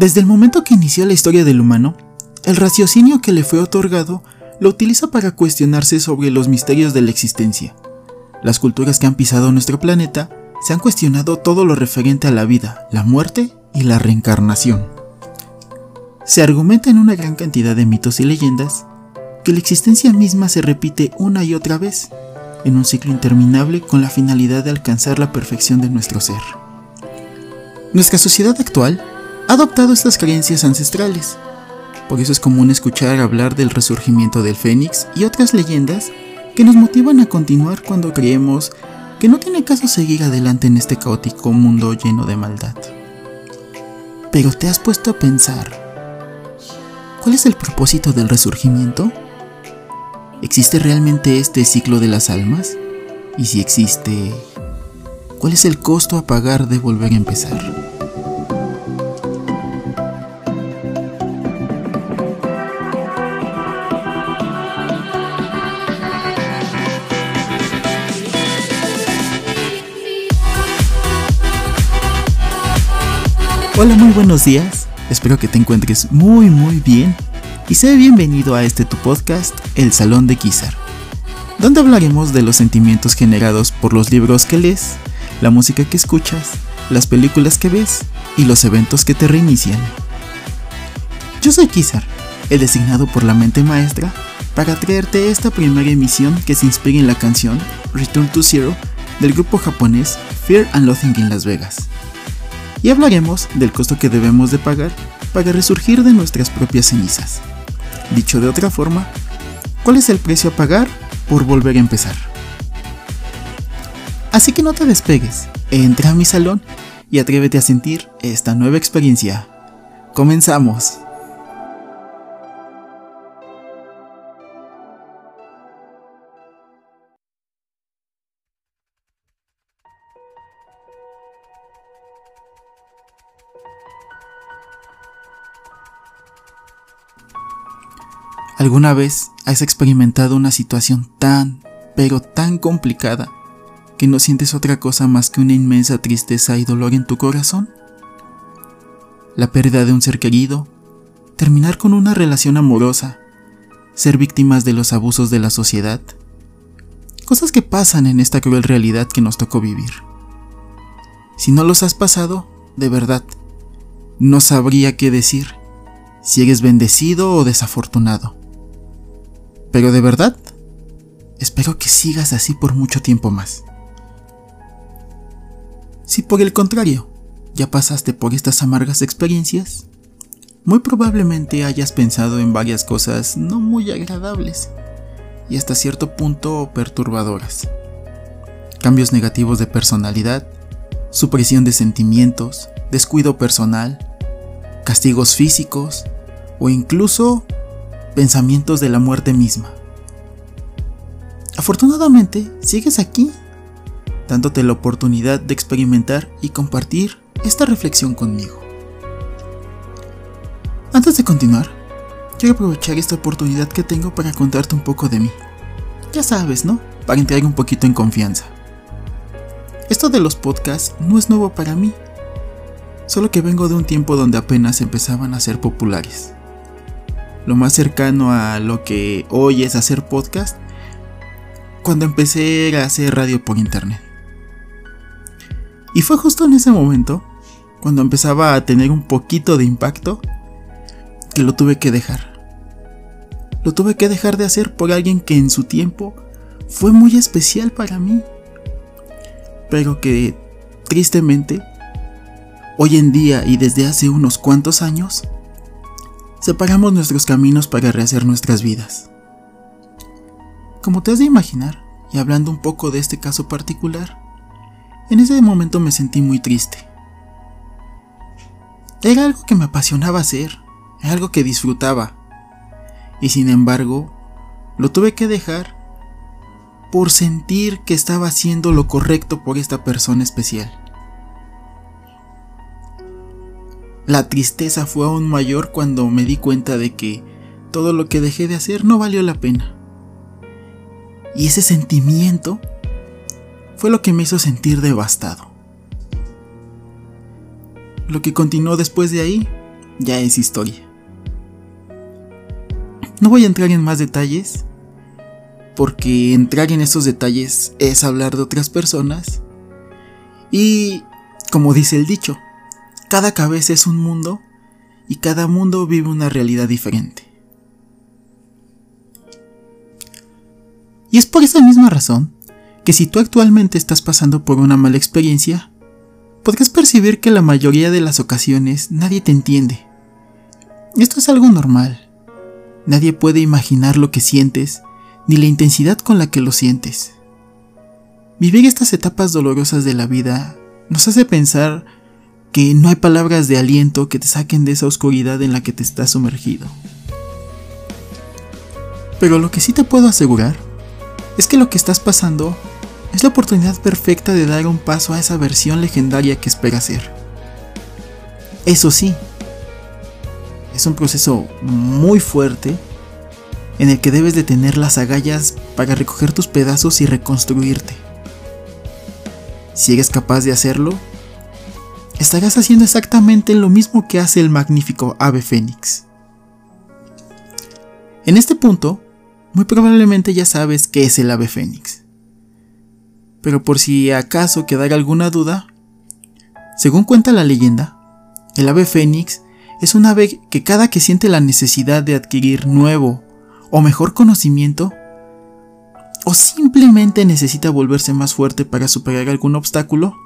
Desde el momento que inició la historia del humano, el raciocinio que le fue otorgado lo utiliza para cuestionarse sobre los misterios de la existencia. Las culturas que han pisado nuestro planeta se han cuestionado todo lo referente a la vida, la muerte y la reencarnación. Se argumenta en una gran cantidad de mitos y leyendas que la existencia misma se repite una y otra vez, en un ciclo interminable con la finalidad de alcanzar la perfección de nuestro ser. Nuestra sociedad actual ha adoptado estas creencias ancestrales, por eso es común escuchar hablar del resurgimiento del Fénix y otras leyendas que nos motivan a continuar cuando creemos que no tiene caso seguir adelante en este caótico mundo lleno de maldad. Pero ¿te has puesto a pensar cuál es el propósito del resurgimiento? ¿Existe realmente este ciclo de las almas? Y si existe, ¿cuál es el costo a pagar de volver a empezar? Hola, muy buenos días. Espero que te encuentres muy muy bien y sea bienvenido a este tu podcast, El Salón de Kizar, donde hablaremos de los sentimientos generados por los libros que lees, la música que escuchas, las películas que ves y los eventos que te reinician. Yo soy Kizar, el designado por la mente maestra para traerte esta primera emisión que se inspira en la canción Return to Zero del grupo japonés Fear and Loathing in Las Vegas y hablaremos del costo que debemos de pagar para resurgir de nuestras propias cenizas. Dicho de otra forma, ¿cuál es el precio a pagar por volver a empezar? Así que no te despegues, entra a mi salón y atrévete a sentir esta nueva experiencia. Comenzamos. ¿Alguna vez has experimentado una situación tan, pero tan complicada que no sientes otra cosa más que una inmensa tristeza y dolor en tu corazón? La pérdida de un ser querido, terminar con una relación amorosa, ser víctimas de los abusos de la sociedad, cosas que pasan en esta cruel realidad que nos tocó vivir. Si no los has pasado, de verdad, no sabría qué decir, si eres bendecido o desafortunado. Pero de verdad, espero que sigas así por mucho tiempo más. Si por el contrario, ya pasaste por estas amargas experiencias, muy probablemente hayas pensado en varias cosas no muy agradables y hasta cierto punto perturbadoras. Cambios negativos de personalidad, supresión de sentimientos, descuido personal, castigos físicos o incluso pensamientos de la muerte misma. Afortunadamente, sigues aquí, dándote la oportunidad de experimentar y compartir esta reflexión conmigo. Antes de continuar, quiero aprovechar esta oportunidad que tengo para contarte un poco de mí. Ya sabes, ¿no? Para entrar un poquito en confianza. Esto de los podcasts no es nuevo para mí, solo que vengo de un tiempo donde apenas empezaban a ser populares lo más cercano a lo que hoy es hacer podcast, cuando empecé a hacer radio por internet. Y fue justo en ese momento, cuando empezaba a tener un poquito de impacto, que lo tuve que dejar. Lo tuve que dejar de hacer por alguien que en su tiempo fue muy especial para mí, pero que tristemente, hoy en día y desde hace unos cuantos años, separamos nuestros caminos para rehacer nuestras vidas. Como te has de imaginar, y hablando un poco de este caso particular, en ese momento me sentí muy triste. Era algo que me apasionaba hacer, algo que disfrutaba, y sin embargo, lo tuve que dejar por sentir que estaba haciendo lo correcto por esta persona especial. La tristeza fue aún mayor cuando me di cuenta de que todo lo que dejé de hacer no valió la pena. Y ese sentimiento fue lo que me hizo sentir devastado. Lo que continuó después de ahí ya es historia. No voy a entrar en más detalles, porque entrar en esos detalles es hablar de otras personas. Y, como dice el dicho, cada cabeza es un mundo y cada mundo vive una realidad diferente. Y es por esa misma razón que si tú actualmente estás pasando por una mala experiencia, podrás percibir que la mayoría de las ocasiones nadie te entiende. Esto es algo normal. Nadie puede imaginar lo que sientes ni la intensidad con la que lo sientes. Vivir estas etapas dolorosas de la vida nos hace pensar que no hay palabras de aliento que te saquen de esa oscuridad en la que te estás sumergido. Pero lo que sí te puedo asegurar es que lo que estás pasando es la oportunidad perfecta de dar un paso a esa versión legendaria que esperas ser. Eso sí, es un proceso muy fuerte en el que debes de tener las agallas para recoger tus pedazos y reconstruirte. Si eres capaz de hacerlo, estarás haciendo exactamente lo mismo que hace el magnífico ave fénix. En este punto, muy probablemente ya sabes qué es el ave fénix. Pero por si acaso quedara alguna duda, según cuenta la leyenda, el ave fénix es un ave que cada que siente la necesidad de adquirir nuevo o mejor conocimiento, o simplemente necesita volverse más fuerte para superar algún obstáculo,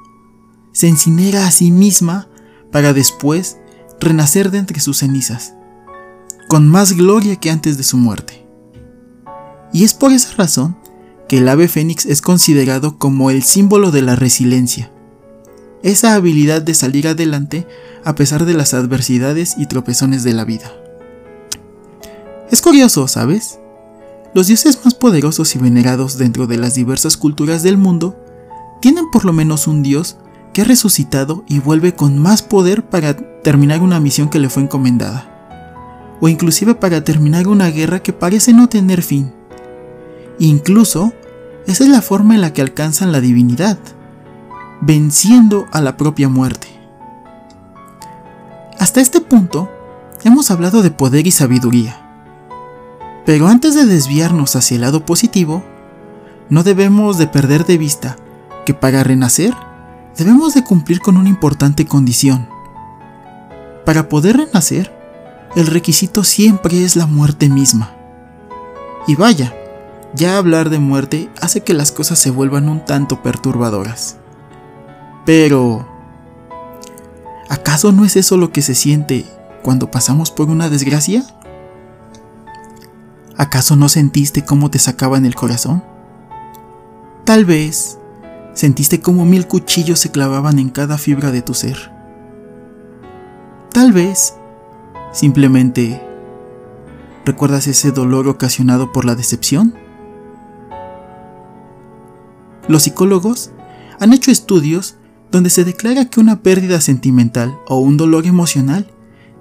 se encinera a sí misma para después renacer de entre sus cenizas, con más gloria que antes de su muerte. Y es por esa razón que el ave fénix es considerado como el símbolo de la resiliencia, esa habilidad de salir adelante a pesar de las adversidades y tropezones de la vida. Es curioso, ¿sabes? Los dioses más poderosos y venerados dentro de las diversas culturas del mundo tienen por lo menos un dios que ha resucitado y vuelve con más poder para terminar una misión que le fue encomendada, o inclusive para terminar una guerra que parece no tener fin. Incluso, esa es la forma en la que alcanzan la divinidad, venciendo a la propia muerte. Hasta este punto, hemos hablado de poder y sabiduría. Pero antes de desviarnos hacia el lado positivo, no debemos de perder de vista que para renacer debemos de cumplir con una importante condición. Para poder renacer, el requisito siempre es la muerte misma. Y vaya, ya hablar de muerte hace que las cosas se vuelvan un tanto perturbadoras. Pero, ¿acaso no es eso lo que se siente cuando pasamos por una desgracia? ¿Acaso no sentiste cómo te sacaban el corazón? Tal vez sentiste cómo mil cuchillos se clavaban en cada fibra de tu ser. Tal vez simplemente recuerdas ese dolor ocasionado por la decepción. Los psicólogos han hecho estudios donde se declara que una pérdida sentimental o un dolor emocional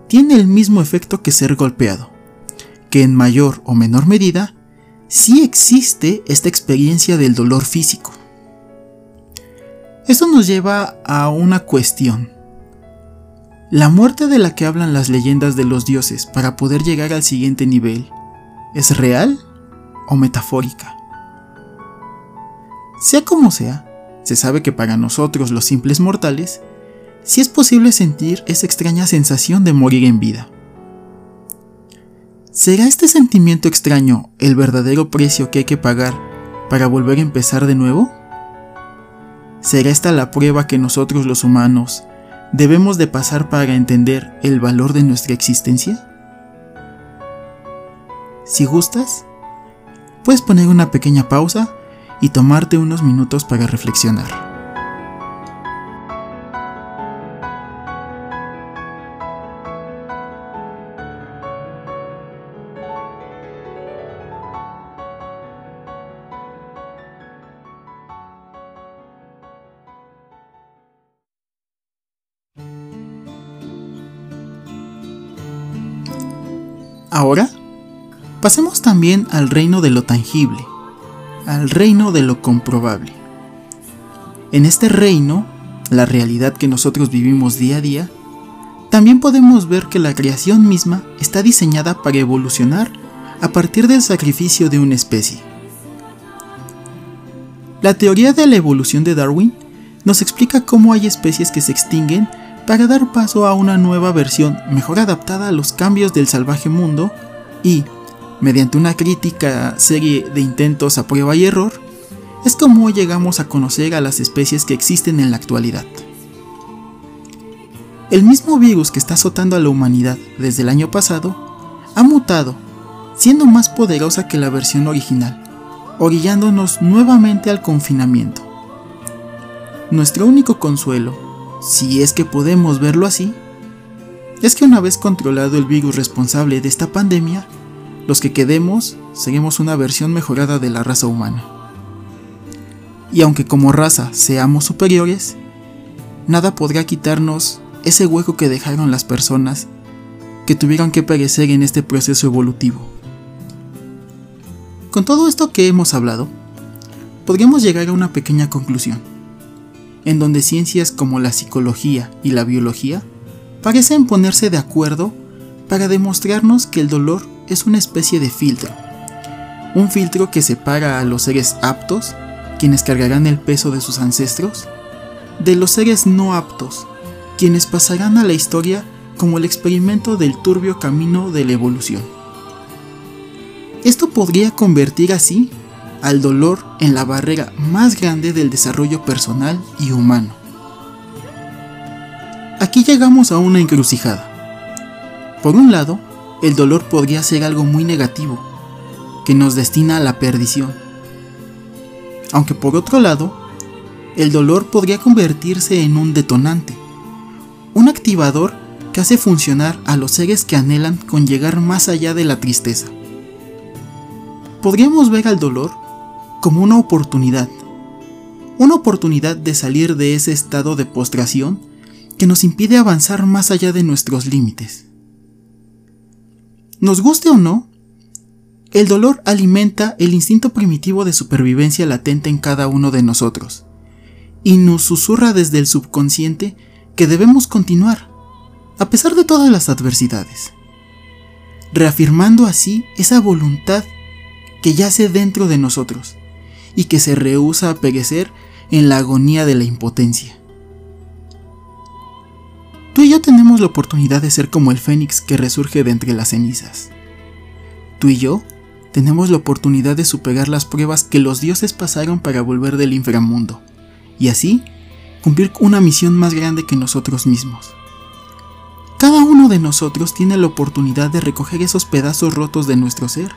tiene el mismo efecto que ser golpeado que en mayor o menor medida sí existe esta experiencia del dolor físico. Esto nos lleva a una cuestión. ¿La muerte de la que hablan las leyendas de los dioses para poder llegar al siguiente nivel es real o metafórica? Sea como sea, se sabe que para nosotros los simples mortales, sí es posible sentir esa extraña sensación de morir en vida. ¿Será este sentimiento extraño el verdadero precio que hay que pagar para volver a empezar de nuevo? ¿Será esta la prueba que nosotros los humanos debemos de pasar para entender el valor de nuestra existencia? Si gustas, puedes poner una pequeña pausa y tomarte unos minutos para reflexionar. Ahora, pasemos también al reino de lo tangible, al reino de lo comprobable. En este reino, la realidad que nosotros vivimos día a día, también podemos ver que la creación misma está diseñada para evolucionar a partir del sacrificio de una especie. La teoría de la evolución de Darwin nos explica cómo hay especies que se extinguen para dar paso a una nueva versión mejor adaptada a los cambios del salvaje mundo y, mediante una crítica serie de intentos a prueba y error, es como llegamos a conocer a las especies que existen en la actualidad. El mismo virus que está azotando a la humanidad desde el año pasado ha mutado, siendo más poderosa que la versión original, orillándonos nuevamente al confinamiento. Nuestro único consuelo, si es que podemos verlo así, es que una vez controlado el virus responsable de esta pandemia, los que quedemos seremos una versión mejorada de la raza humana. Y aunque como raza seamos superiores, nada podrá quitarnos ese hueco que dejaron las personas que tuvieron que perecer en este proceso evolutivo. Con todo esto que hemos hablado, podríamos llegar a una pequeña conclusión, en donde ciencias como la psicología y la biología parecen ponerse de acuerdo para demostrarnos que el dolor es una especie de filtro, un filtro que separa a los seres aptos quienes cargarán el peso de sus ancestros, de los seres no aptos, quienes pasarán a la historia como el experimento del turbio camino de la evolución. Esto podría convertir así al dolor en la barrera más grande del desarrollo personal y humano. Aquí llegamos a una encrucijada. Por un lado, el dolor podría ser algo muy negativo, que nos destina a la perdición aunque por otro lado, el dolor podría convertirse en un detonante, un activador que hace funcionar a los seres que anhelan con llegar más allá de la tristeza. Podríamos ver al dolor como una oportunidad, una oportunidad de salir de ese estado de postración que nos impide avanzar más allá de nuestros límites. Nos guste o no, el dolor alimenta el instinto primitivo de supervivencia latente en cada uno de nosotros y nos susurra desde el subconsciente que debemos continuar, a pesar de todas las adversidades, reafirmando así esa voluntad que yace dentro de nosotros y que se rehúsa a perecer en la agonía de la impotencia. Tú y yo tenemos la oportunidad de ser como el fénix que resurge de entre las cenizas. Tú y yo tenemos la oportunidad de superar las pruebas que los dioses pasaron para volver del inframundo, y así cumplir una misión más grande que nosotros mismos. Cada uno de nosotros tiene la oportunidad de recoger esos pedazos rotos de nuestro ser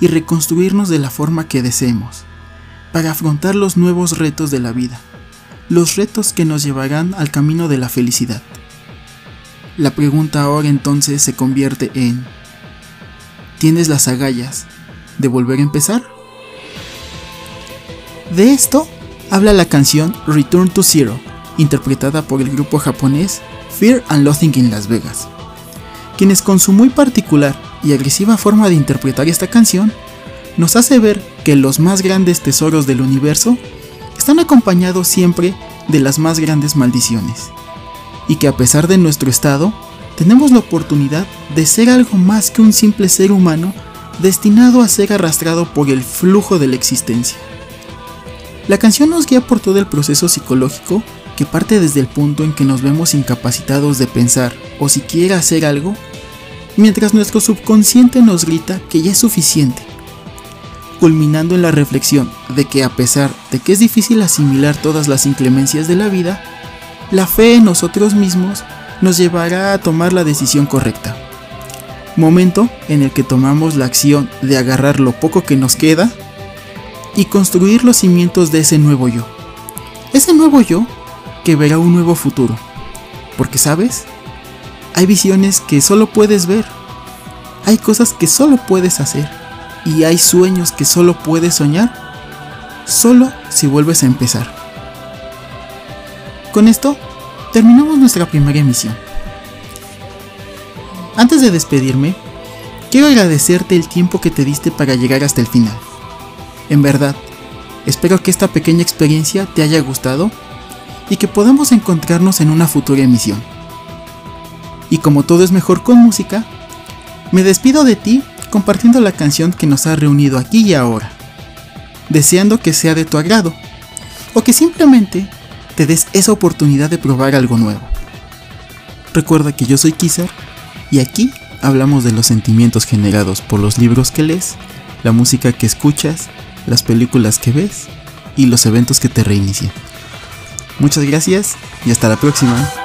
y reconstruirnos de la forma que deseemos, para afrontar los nuevos retos de la vida, los retos que nos llevarán al camino de la felicidad. La pregunta ahora entonces se convierte en, ¿tienes las agallas de volver a empezar? De esto habla la canción Return to Zero, interpretada por el grupo japonés Fear and Loathing in Las Vegas, quienes con su muy particular y agresiva forma de interpretar esta canción, nos hace ver que los más grandes tesoros del universo están acompañados siempre de las más grandes maldiciones, y que a pesar de nuestro estado, tenemos la oportunidad de ser algo más que un simple ser humano destinado a ser arrastrado por el flujo de la existencia. La canción nos guía por todo el proceso psicológico que parte desde el punto en que nos vemos incapacitados de pensar o siquiera hacer algo, mientras nuestro subconsciente nos grita que ya es suficiente, culminando en la reflexión de que a pesar de que es difícil asimilar todas las inclemencias de la vida, la fe en nosotros mismos nos llevará a tomar la decisión correcta momento en el que tomamos la acción de agarrar lo poco que nos queda y construir los cimientos de ese nuevo yo. Ese nuevo yo que verá un nuevo futuro. Porque sabes, hay visiones que solo puedes ver, hay cosas que solo puedes hacer y hay sueños que solo puedes soñar solo si vuelves a empezar. Con esto, terminamos nuestra primera emisión. Antes de despedirme, quiero agradecerte el tiempo que te diste para llegar hasta el final. En verdad, espero que esta pequeña experiencia te haya gustado y que podamos encontrarnos en una futura emisión. Y como todo es mejor con música, me despido de ti compartiendo la canción que nos ha reunido aquí y ahora, deseando que sea de tu agrado, o que simplemente te des esa oportunidad de probar algo nuevo. Recuerda que yo soy Kizar y aquí hablamos de los sentimientos generados por los libros que lees, la música que escuchas, las películas que ves y los eventos que te reinician. Muchas gracias y hasta la próxima.